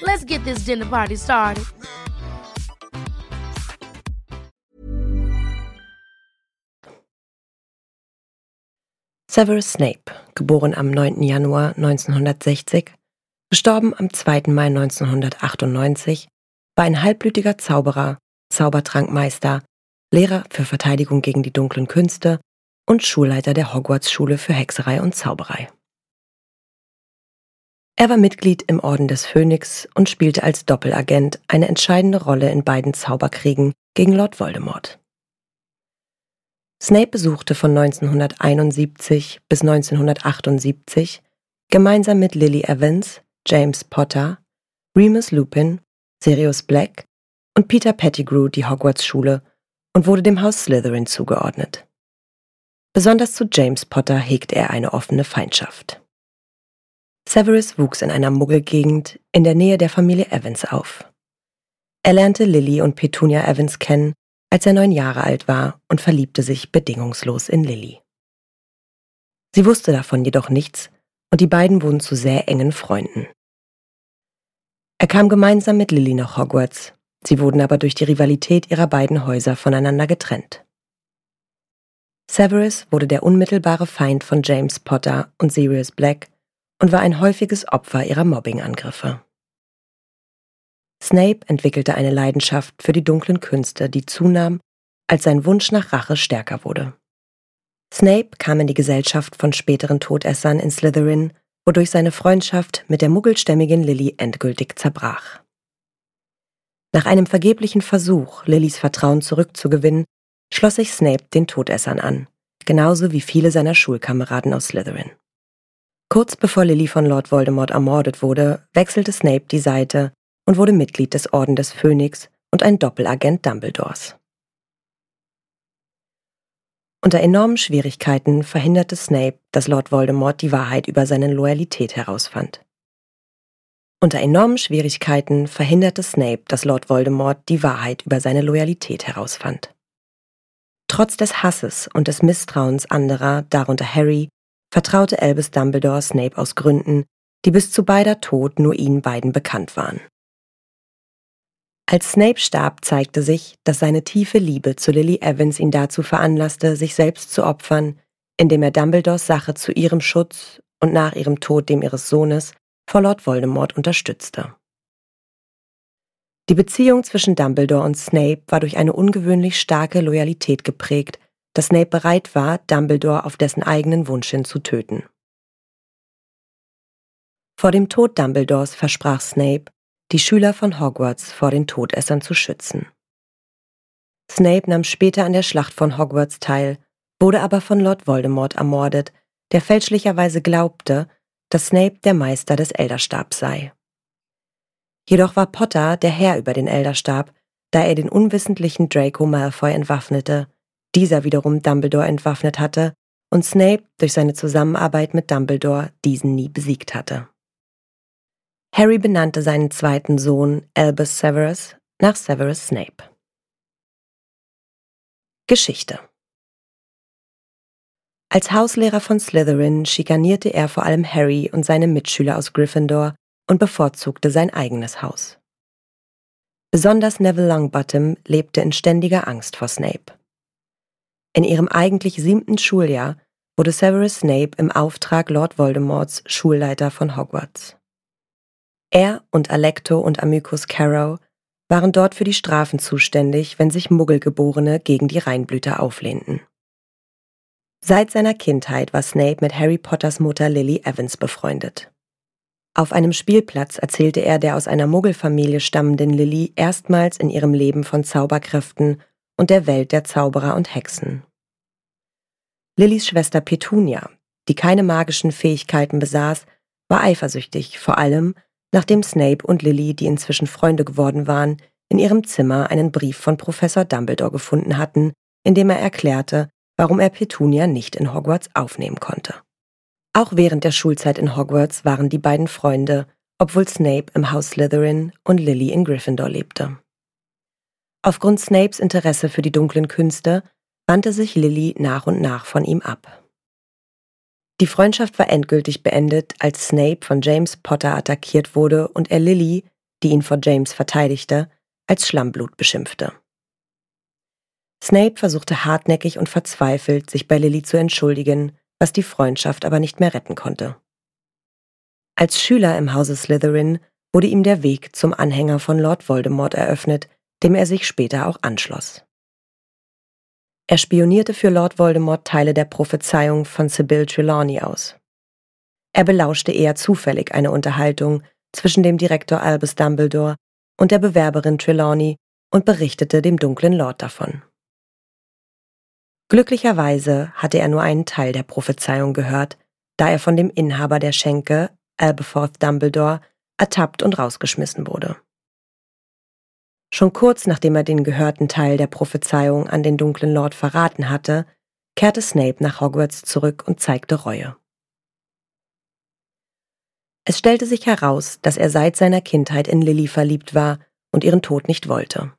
Let's get this dinner party started. Severus Snape, geboren am 9. Januar 1960, gestorben am 2. Mai 1998, war ein halbblütiger Zauberer, Zaubertrankmeister, Lehrer für Verteidigung gegen die dunklen Künste und Schulleiter der Hogwarts-Schule für Hexerei und Zauberei. Er war Mitglied im Orden des Phönix und spielte als Doppelagent eine entscheidende Rolle in beiden Zauberkriegen gegen Lord Voldemort. Snape besuchte von 1971 bis 1978 gemeinsam mit Lily Evans, James Potter, Remus Lupin, Sirius Black und Peter Pettigrew die Hogwarts-Schule und wurde dem Haus Slytherin zugeordnet. Besonders zu James Potter hegte er eine offene Feindschaft. Severus wuchs in einer Muggelgegend in der Nähe der Familie Evans auf. Er lernte Lily und Petunia Evans kennen, als er neun Jahre alt war und verliebte sich bedingungslos in Lily. Sie wusste davon jedoch nichts und die beiden wurden zu sehr engen Freunden. Er kam gemeinsam mit Lily nach Hogwarts, sie wurden aber durch die Rivalität ihrer beiden Häuser voneinander getrennt. Severus wurde der unmittelbare Feind von James Potter und Sirius Black und war ein häufiges Opfer ihrer Mobbingangriffe. Snape entwickelte eine Leidenschaft für die dunklen Künste, die zunahm, als sein Wunsch nach Rache stärker wurde. Snape kam in die Gesellschaft von späteren Todessern in Slytherin, wodurch seine Freundschaft mit der muggelstämmigen Lily endgültig zerbrach. Nach einem vergeblichen Versuch, Lillys Vertrauen zurückzugewinnen, schloss sich Snape den Todessern an, genauso wie viele seiner Schulkameraden aus Slytherin. Kurz bevor Lily von Lord Voldemort ermordet wurde, wechselte Snape die Seite und wurde Mitglied des Orden des Phönix und ein Doppelagent Dumbledores. Unter enormen Schwierigkeiten verhinderte Snape, dass Lord Voldemort die Wahrheit über seine Loyalität herausfand. Unter enormen Schwierigkeiten verhinderte Snape, dass Lord Voldemort die Wahrheit über seine Loyalität herausfand. Trotz des Hasses und des Misstrauens anderer, darunter Harry, vertraute Albus Dumbledore Snape aus Gründen, die bis zu beider Tod nur ihnen beiden bekannt waren. Als Snape starb, zeigte sich, dass seine tiefe Liebe zu Lily Evans ihn dazu veranlasste, sich selbst zu opfern, indem er Dumbledores Sache zu ihrem Schutz und nach ihrem Tod dem ihres Sohnes vor Lord Voldemort unterstützte. Die Beziehung zwischen Dumbledore und Snape war durch eine ungewöhnlich starke Loyalität geprägt, dass Snape bereit war, Dumbledore auf dessen eigenen Wunsch hin zu töten. Vor dem Tod Dumbledores versprach Snape, die Schüler von Hogwarts vor den Todessern zu schützen. Snape nahm später an der Schlacht von Hogwarts teil, wurde aber von Lord Voldemort ermordet, der fälschlicherweise glaubte, dass Snape der Meister des Elderstabs sei. Jedoch war Potter der Herr über den Elderstab, da er den unwissentlichen Draco Malfoy entwaffnete dieser wiederum Dumbledore entwaffnet hatte und Snape durch seine Zusammenarbeit mit Dumbledore diesen nie besiegt hatte. Harry benannte seinen zweiten Sohn Albus Severus nach Severus Snape. Geschichte Als Hauslehrer von Slytherin schikanierte er vor allem Harry und seine Mitschüler aus Gryffindor und bevorzugte sein eigenes Haus. Besonders Neville Longbottom lebte in ständiger Angst vor Snape. In ihrem eigentlich siebten Schuljahr wurde Severus Snape im Auftrag Lord Voldemorts Schulleiter von Hogwarts. Er und Alecto und Amycus Carrow waren dort für die Strafen zuständig, wenn sich Muggelgeborene gegen die Reinblüter auflehnten. Seit seiner Kindheit war Snape mit Harry Potters Mutter Lily Evans befreundet. Auf einem Spielplatz erzählte er der aus einer Muggelfamilie stammenden Lily erstmals in ihrem Leben von Zauberkräften und der Welt der Zauberer und Hexen. Lillys Schwester Petunia, die keine magischen Fähigkeiten besaß, war eifersüchtig, vor allem, nachdem Snape und Lily, die inzwischen Freunde geworden waren, in ihrem Zimmer einen Brief von Professor Dumbledore gefunden hatten, in dem er erklärte, warum er Petunia nicht in Hogwarts aufnehmen konnte. Auch während der Schulzeit in Hogwarts waren die beiden Freunde, obwohl Snape im Haus Slytherin und Lily in Gryffindor lebte. Aufgrund Snapes Interesse für die dunklen Künste wandte sich Lily nach und nach von ihm ab. Die Freundschaft war endgültig beendet, als Snape von James Potter attackiert wurde und er Lily, die ihn vor James verteidigte, als Schlammblut beschimpfte. Snape versuchte hartnäckig und verzweifelt, sich bei Lily zu entschuldigen, was die Freundschaft aber nicht mehr retten konnte. Als Schüler im Hause Slytherin wurde ihm der Weg zum Anhänger von Lord Voldemort eröffnet, dem er sich später auch anschloss. Er spionierte für Lord Voldemort Teile der Prophezeiung von Sybil Trelawney aus. Er belauschte eher zufällig eine Unterhaltung zwischen dem Direktor Albus Dumbledore und der Bewerberin Trelawney und berichtete dem dunklen Lord davon. Glücklicherweise hatte er nur einen Teil der Prophezeiung gehört, da er von dem Inhaber der Schenke, Albeforth Dumbledore, ertappt und rausgeschmissen wurde. Schon kurz nachdem er den gehörten Teil der Prophezeiung an den dunklen Lord verraten hatte, kehrte Snape nach Hogwarts zurück und zeigte Reue. Es stellte sich heraus, dass er seit seiner Kindheit in Lily verliebt war und ihren Tod nicht wollte.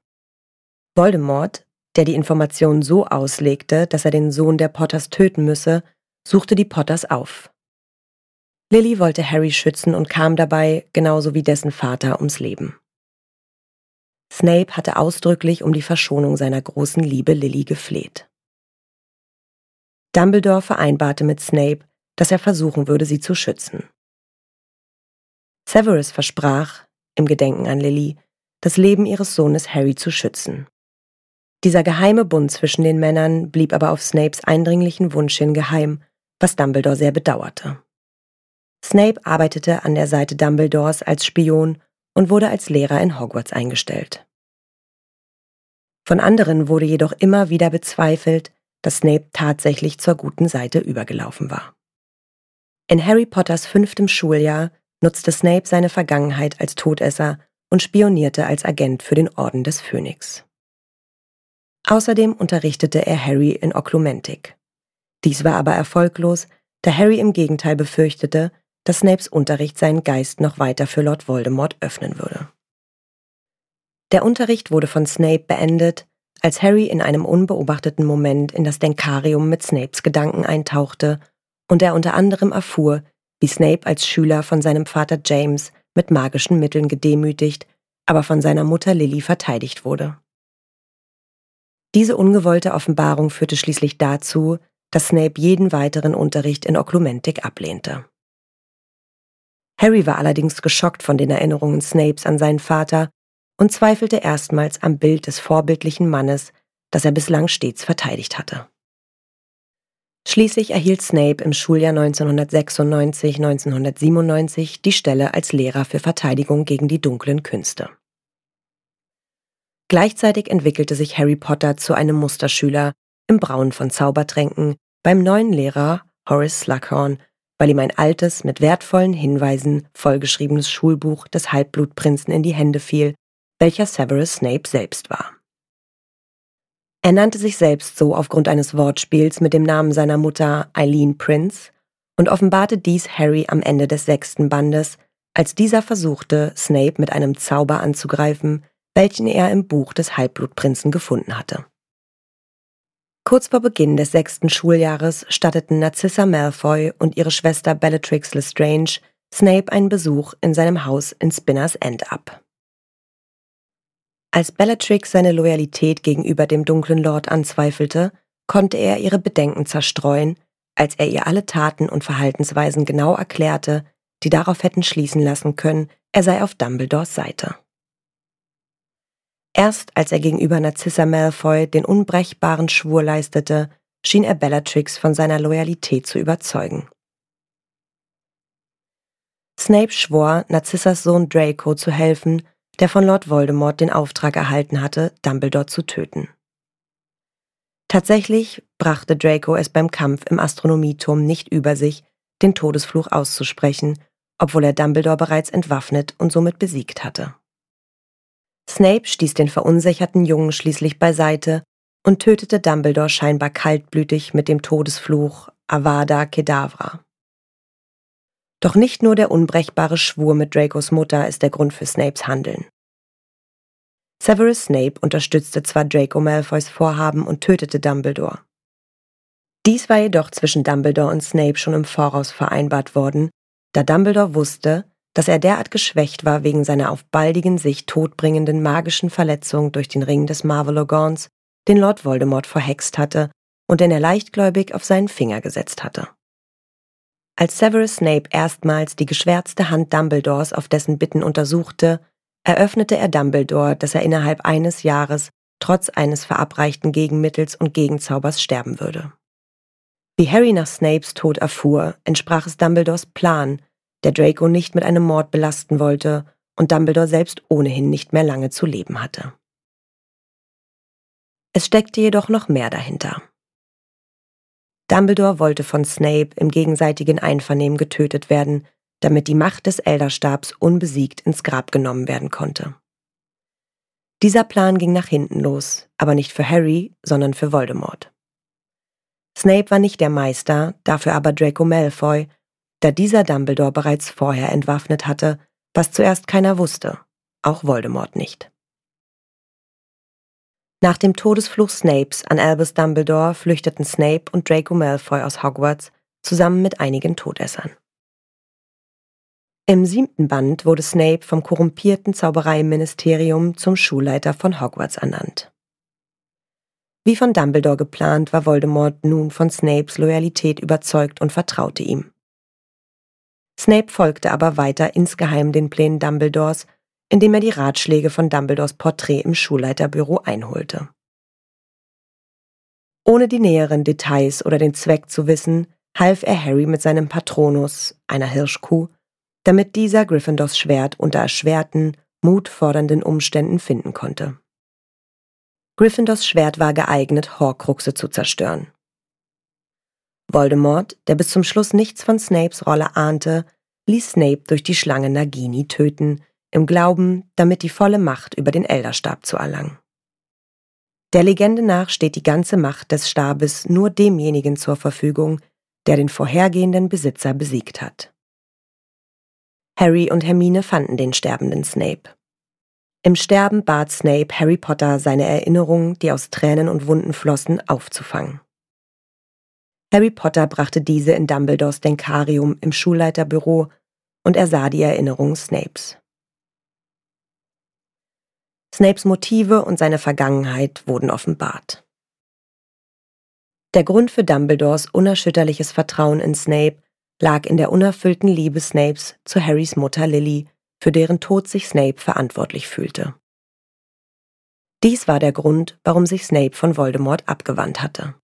Voldemort, der die Information so auslegte, dass er den Sohn der Potters töten müsse, suchte die Potters auf. Lily wollte Harry schützen und kam dabei, genauso wie dessen Vater, ums Leben. Snape hatte ausdrücklich um die Verschonung seiner großen Liebe Lily gefleht. Dumbledore vereinbarte mit Snape, dass er versuchen würde, sie zu schützen. Severus versprach, im Gedenken an Lily, das Leben ihres Sohnes Harry zu schützen. Dieser geheime Bund zwischen den Männern blieb aber auf Snapes eindringlichen Wunsch hin geheim, was Dumbledore sehr bedauerte. Snape arbeitete an der Seite Dumbledores als Spion und wurde als Lehrer in Hogwarts eingestellt. Von anderen wurde jedoch immer wieder bezweifelt, dass Snape tatsächlich zur guten Seite übergelaufen war. In Harry Potters fünftem Schuljahr nutzte Snape seine Vergangenheit als Todesser und spionierte als Agent für den Orden des Phönix. Außerdem unterrichtete er Harry in Oklumentik. Dies war aber erfolglos, da Harry im Gegenteil befürchtete, dass Snapes Unterricht seinen Geist noch weiter für Lord Voldemort öffnen würde. Der Unterricht wurde von Snape beendet, als Harry in einem unbeobachteten Moment in das Denkarium mit Snapes Gedanken eintauchte und er unter anderem erfuhr, wie Snape als Schüler von seinem Vater James mit magischen Mitteln gedemütigt, aber von seiner Mutter Lily verteidigt wurde. Diese ungewollte Offenbarung führte schließlich dazu, dass Snape jeden weiteren Unterricht in Oklumentik ablehnte. Harry war allerdings geschockt von den Erinnerungen Snapes an seinen Vater und zweifelte erstmals am Bild des vorbildlichen Mannes, das er bislang stets verteidigt hatte. Schließlich erhielt Snape im Schuljahr 1996-1997 die Stelle als Lehrer für Verteidigung gegen die dunklen Künste. Gleichzeitig entwickelte sich Harry Potter zu einem Musterschüler im Brauen von Zaubertränken beim neuen Lehrer Horace Slughorn weil ihm ein altes, mit wertvollen Hinweisen vollgeschriebenes Schulbuch des Halbblutprinzen in die Hände fiel, welcher Severus Snape selbst war. Er nannte sich selbst so aufgrund eines Wortspiels mit dem Namen seiner Mutter Eileen Prince und offenbarte dies Harry am Ende des sechsten Bandes, als dieser versuchte, Snape mit einem Zauber anzugreifen, welchen er im Buch des Halbblutprinzen gefunden hatte. Kurz vor Beginn des sechsten Schuljahres statteten Narcissa Malfoy und ihre Schwester Bellatrix Lestrange Snape einen Besuch in seinem Haus in Spinners End ab. Als Bellatrix seine Loyalität gegenüber dem dunklen Lord anzweifelte, konnte er ihre Bedenken zerstreuen, als er ihr alle Taten und Verhaltensweisen genau erklärte, die darauf hätten schließen lassen können, er sei auf Dumbledores Seite. Erst als er gegenüber Narcissa Malfoy den unbrechbaren Schwur leistete, schien er Bellatrix von seiner Loyalität zu überzeugen. Snape schwor, Narcissas Sohn Draco zu helfen, der von Lord Voldemort den Auftrag erhalten hatte, Dumbledore zu töten. Tatsächlich brachte Draco es beim Kampf im Astronomieturm nicht über sich, den Todesfluch auszusprechen, obwohl er Dumbledore bereits entwaffnet und somit besiegt hatte. Snape stieß den verunsicherten Jungen schließlich beiseite und tötete Dumbledore scheinbar kaltblütig mit dem Todesfluch Avada Kedavra. Doch nicht nur der unbrechbare Schwur mit Dracos Mutter ist der Grund für Snapes Handeln. Severus Snape unterstützte zwar Draco Malfoys Vorhaben und tötete Dumbledore. Dies war jedoch zwischen Dumbledore und Snape schon im Voraus vereinbart worden, da Dumbledore wusste, dass er derart geschwächt war wegen seiner auf baldigen sich todbringenden magischen Verletzung durch den Ring des Marvelogons, den Lord Voldemort verhext hatte und den er leichtgläubig auf seinen Finger gesetzt hatte. Als Severus Snape erstmals die geschwärzte Hand Dumbledores auf dessen Bitten untersuchte, eröffnete er Dumbledore, dass er innerhalb eines Jahres trotz eines verabreichten Gegenmittels und Gegenzaubers sterben würde. Wie Harry nach Snapes Tod erfuhr, entsprach es Dumbledores Plan, der Draco nicht mit einem Mord belasten wollte und Dumbledore selbst ohnehin nicht mehr lange zu leben hatte. Es steckte jedoch noch mehr dahinter. Dumbledore wollte von Snape im gegenseitigen Einvernehmen getötet werden, damit die Macht des Elderstabs unbesiegt ins Grab genommen werden konnte. Dieser Plan ging nach hinten los, aber nicht für Harry, sondern für Voldemort. Snape war nicht der Meister, dafür aber Draco Malfoy, da dieser Dumbledore bereits vorher entwaffnet hatte, was zuerst keiner wusste, auch Voldemort nicht. Nach dem Todesfluch Snapes an Albus Dumbledore flüchteten Snape und Draco Malfoy aus Hogwarts zusammen mit einigen Todessern. Im siebten Band wurde Snape vom korrumpierten Zaubereiministerium zum Schulleiter von Hogwarts ernannt. Wie von Dumbledore geplant, war Voldemort nun von Snapes Loyalität überzeugt und vertraute ihm. Snape folgte aber weiter insgeheim den Plänen Dumbledores, indem er die Ratschläge von Dumbledores Porträt im Schulleiterbüro einholte. Ohne die näheren Details oder den Zweck zu wissen, half er Harry mit seinem Patronus, einer Hirschkuh, damit dieser Gryffindors Schwert unter erschwerten, mutfordernden Umständen finden konnte. Gryffindors Schwert war geeignet, Horcruxe zu zerstören. Voldemort, der bis zum Schluss nichts von Snapes Rolle ahnte, ließ Snape durch die Schlange Nagini töten, im Glauben, damit die volle Macht über den Elderstab zu erlangen. Der Legende nach steht die ganze Macht des Stabes nur demjenigen zur Verfügung, der den vorhergehenden Besitzer besiegt hat. Harry und Hermine fanden den sterbenden Snape. Im Sterben bat Snape Harry Potter, seine Erinnerungen, die aus Tränen und Wunden flossen, aufzufangen. Harry Potter brachte diese in Dumbledores Denkarium im Schulleiterbüro und er sah die Erinnerungen Snapes. Snapes Motive und seine Vergangenheit wurden offenbart. Der Grund für Dumbledores unerschütterliches Vertrauen in Snape lag in der unerfüllten Liebe Snapes zu Harrys Mutter Lily, für deren Tod sich Snape verantwortlich fühlte. Dies war der Grund, warum sich Snape von Voldemort abgewandt hatte.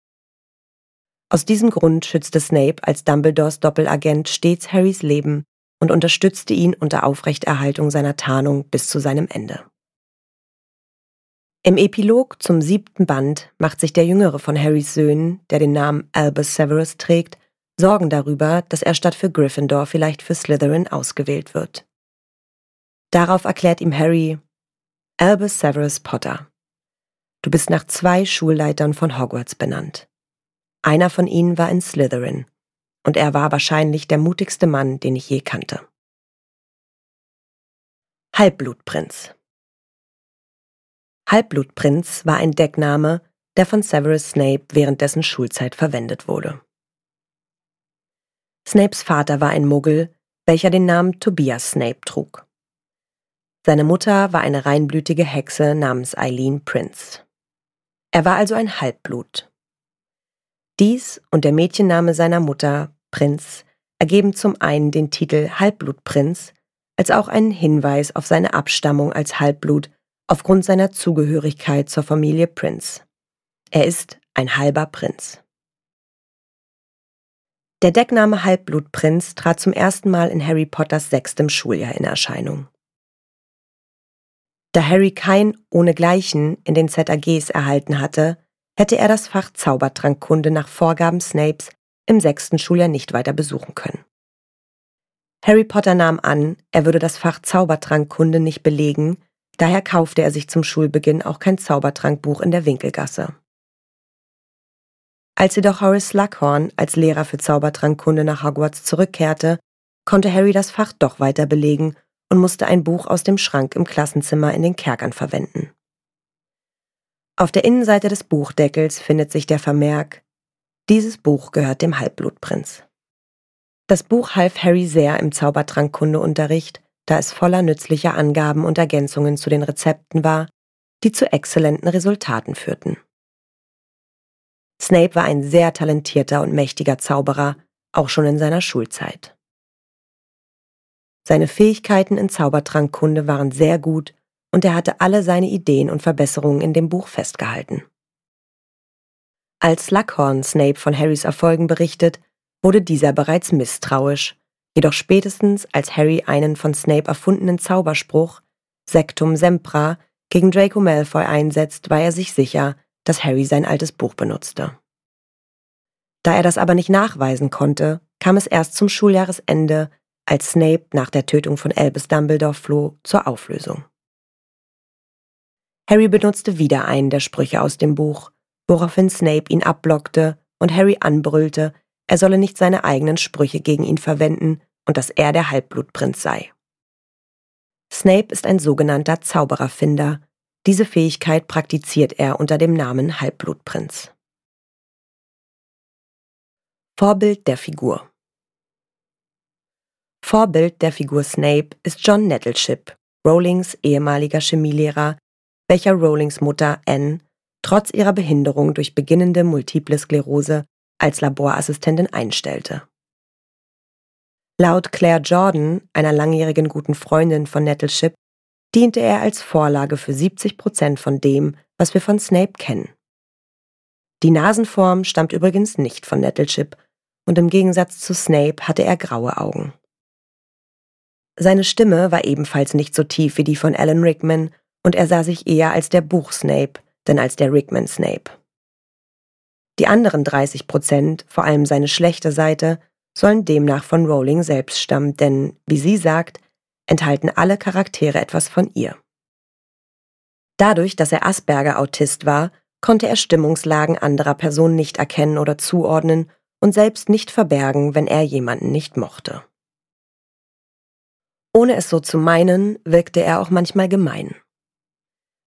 Aus diesem Grund schützte Snape als Dumbledores Doppelagent stets Harrys Leben und unterstützte ihn unter Aufrechterhaltung seiner Tarnung bis zu seinem Ende. Im Epilog zum siebten Band macht sich der jüngere von Harrys Söhnen, der den Namen Albus Severus trägt, Sorgen darüber, dass er statt für Gryffindor vielleicht für Slytherin ausgewählt wird. Darauf erklärt ihm Harry, Albus Severus Potter, du bist nach zwei Schulleitern von Hogwarts benannt. Einer von ihnen war in Slytherin, und er war wahrscheinlich der mutigste Mann, den ich je kannte. Halbblutprinz Halbblutprinz war ein Deckname, der von Severus Snape während dessen Schulzeit verwendet wurde. Snapes Vater war ein Muggel, welcher den Namen Tobias Snape trug. Seine Mutter war eine reinblütige Hexe namens Eileen Prince. Er war also ein Halbblut. Dies und der Mädchenname seiner Mutter, Prinz, ergeben zum einen den Titel Halbblutprinz, als auch einen Hinweis auf seine Abstammung als Halbblut aufgrund seiner Zugehörigkeit zur Familie Prince. Er ist ein halber Prinz. Der Deckname Halbblutprinz trat zum ersten Mal in Harry Potters sechstem Schuljahr in Erscheinung. Da Harry kein Ohnegleichen in den ZAGs erhalten hatte, hätte er das Fach Zaubertrankkunde nach Vorgaben Snapes im sechsten Schuljahr nicht weiter besuchen können. Harry Potter nahm an, er würde das Fach Zaubertrankkunde nicht belegen, daher kaufte er sich zum Schulbeginn auch kein Zaubertrankbuch in der Winkelgasse. Als jedoch Horace Slughorn als Lehrer für Zaubertrankkunde nach Hogwarts zurückkehrte, konnte Harry das Fach doch weiter belegen und musste ein Buch aus dem Schrank im Klassenzimmer in den Kerkern verwenden. Auf der Innenseite des Buchdeckels findet sich der Vermerk Dieses Buch gehört dem Halbblutprinz. Das Buch half Harry sehr im Zaubertrankkundeunterricht, da es voller nützlicher Angaben und Ergänzungen zu den Rezepten war, die zu exzellenten Resultaten führten. Snape war ein sehr talentierter und mächtiger Zauberer, auch schon in seiner Schulzeit. Seine Fähigkeiten in Zaubertrankkunde waren sehr gut und er hatte alle seine Ideen und Verbesserungen in dem Buch festgehalten. Als Slughorn Snape von Harrys Erfolgen berichtet, wurde dieser bereits misstrauisch, jedoch spätestens als Harry einen von Snape erfundenen Zauberspruch Sectum Sempra gegen Draco Malfoy einsetzt, war er sich sicher, dass Harry sein altes Buch benutzte. Da er das aber nicht nachweisen konnte, kam es erst zum Schuljahresende, als Snape nach der Tötung von Albus Dumbledore floh, zur Auflösung. Harry benutzte wieder einen der Sprüche aus dem Buch, woraufhin Snape ihn abblockte und Harry anbrüllte, er solle nicht seine eigenen Sprüche gegen ihn verwenden und dass er der Halbblutprinz sei. Snape ist ein sogenannter Zaubererfinder. Diese Fähigkeit praktiziert er unter dem Namen Halbblutprinz. Vorbild der Figur Vorbild der Figur Snape ist John Nettleship, Rowlings ehemaliger Chemielehrer, welcher Rowlings Mutter Anne trotz ihrer Behinderung durch beginnende multiple Sklerose als Laborassistentin einstellte. Laut Claire Jordan, einer langjährigen guten Freundin von Nettleship, diente er als Vorlage für 70 Prozent von dem, was wir von Snape kennen. Die Nasenform stammt übrigens nicht von Nettleship und im Gegensatz zu Snape hatte er graue Augen. Seine Stimme war ebenfalls nicht so tief wie die von Alan Rickman und er sah sich eher als der Buch Snape, denn als der Rickman Snape. Die anderen 30 Prozent, vor allem seine schlechte Seite, sollen demnach von Rowling selbst stammen, denn, wie sie sagt, enthalten alle Charaktere etwas von ihr. Dadurch, dass er Asperger-Autist war, konnte er Stimmungslagen anderer Personen nicht erkennen oder zuordnen und selbst nicht verbergen, wenn er jemanden nicht mochte. Ohne es so zu meinen, wirkte er auch manchmal gemein.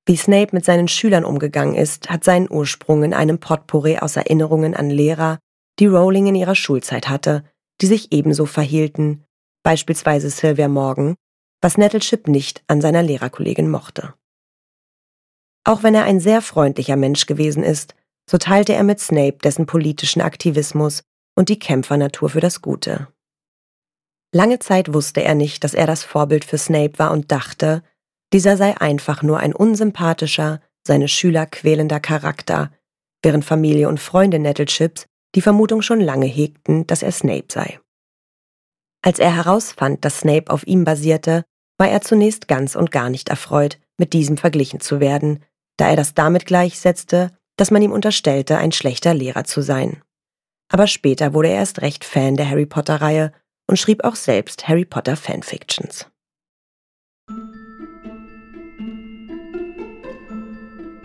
Wie Snape mit seinen Schülern umgegangen ist, hat seinen Ursprung in einem Potpourri aus Erinnerungen an Lehrer, die Rowling in ihrer Schulzeit hatte, die sich ebenso verhielten, beispielsweise Sylvia Morgan, was Nettleship nicht an seiner Lehrerkollegin mochte. Auch wenn er ein sehr freundlicher Mensch gewesen ist, so teilte er mit Snape dessen politischen Aktivismus und die Kämpfernatur für das Gute. Lange Zeit wusste er nicht, dass er das Vorbild für Snape war und dachte, dieser sei einfach nur ein unsympathischer, seine Schüler quälender Charakter, während Familie und Freunde Nettlechips die Vermutung schon lange hegten, dass er Snape sei. Als er herausfand, dass Snape auf ihm basierte, war er zunächst ganz und gar nicht erfreut, mit diesem verglichen zu werden, da er das damit gleichsetzte, dass man ihm unterstellte, ein schlechter Lehrer zu sein. Aber später wurde er erst recht Fan der Harry Potter-Reihe und schrieb auch selbst Harry Potter Fanfictions.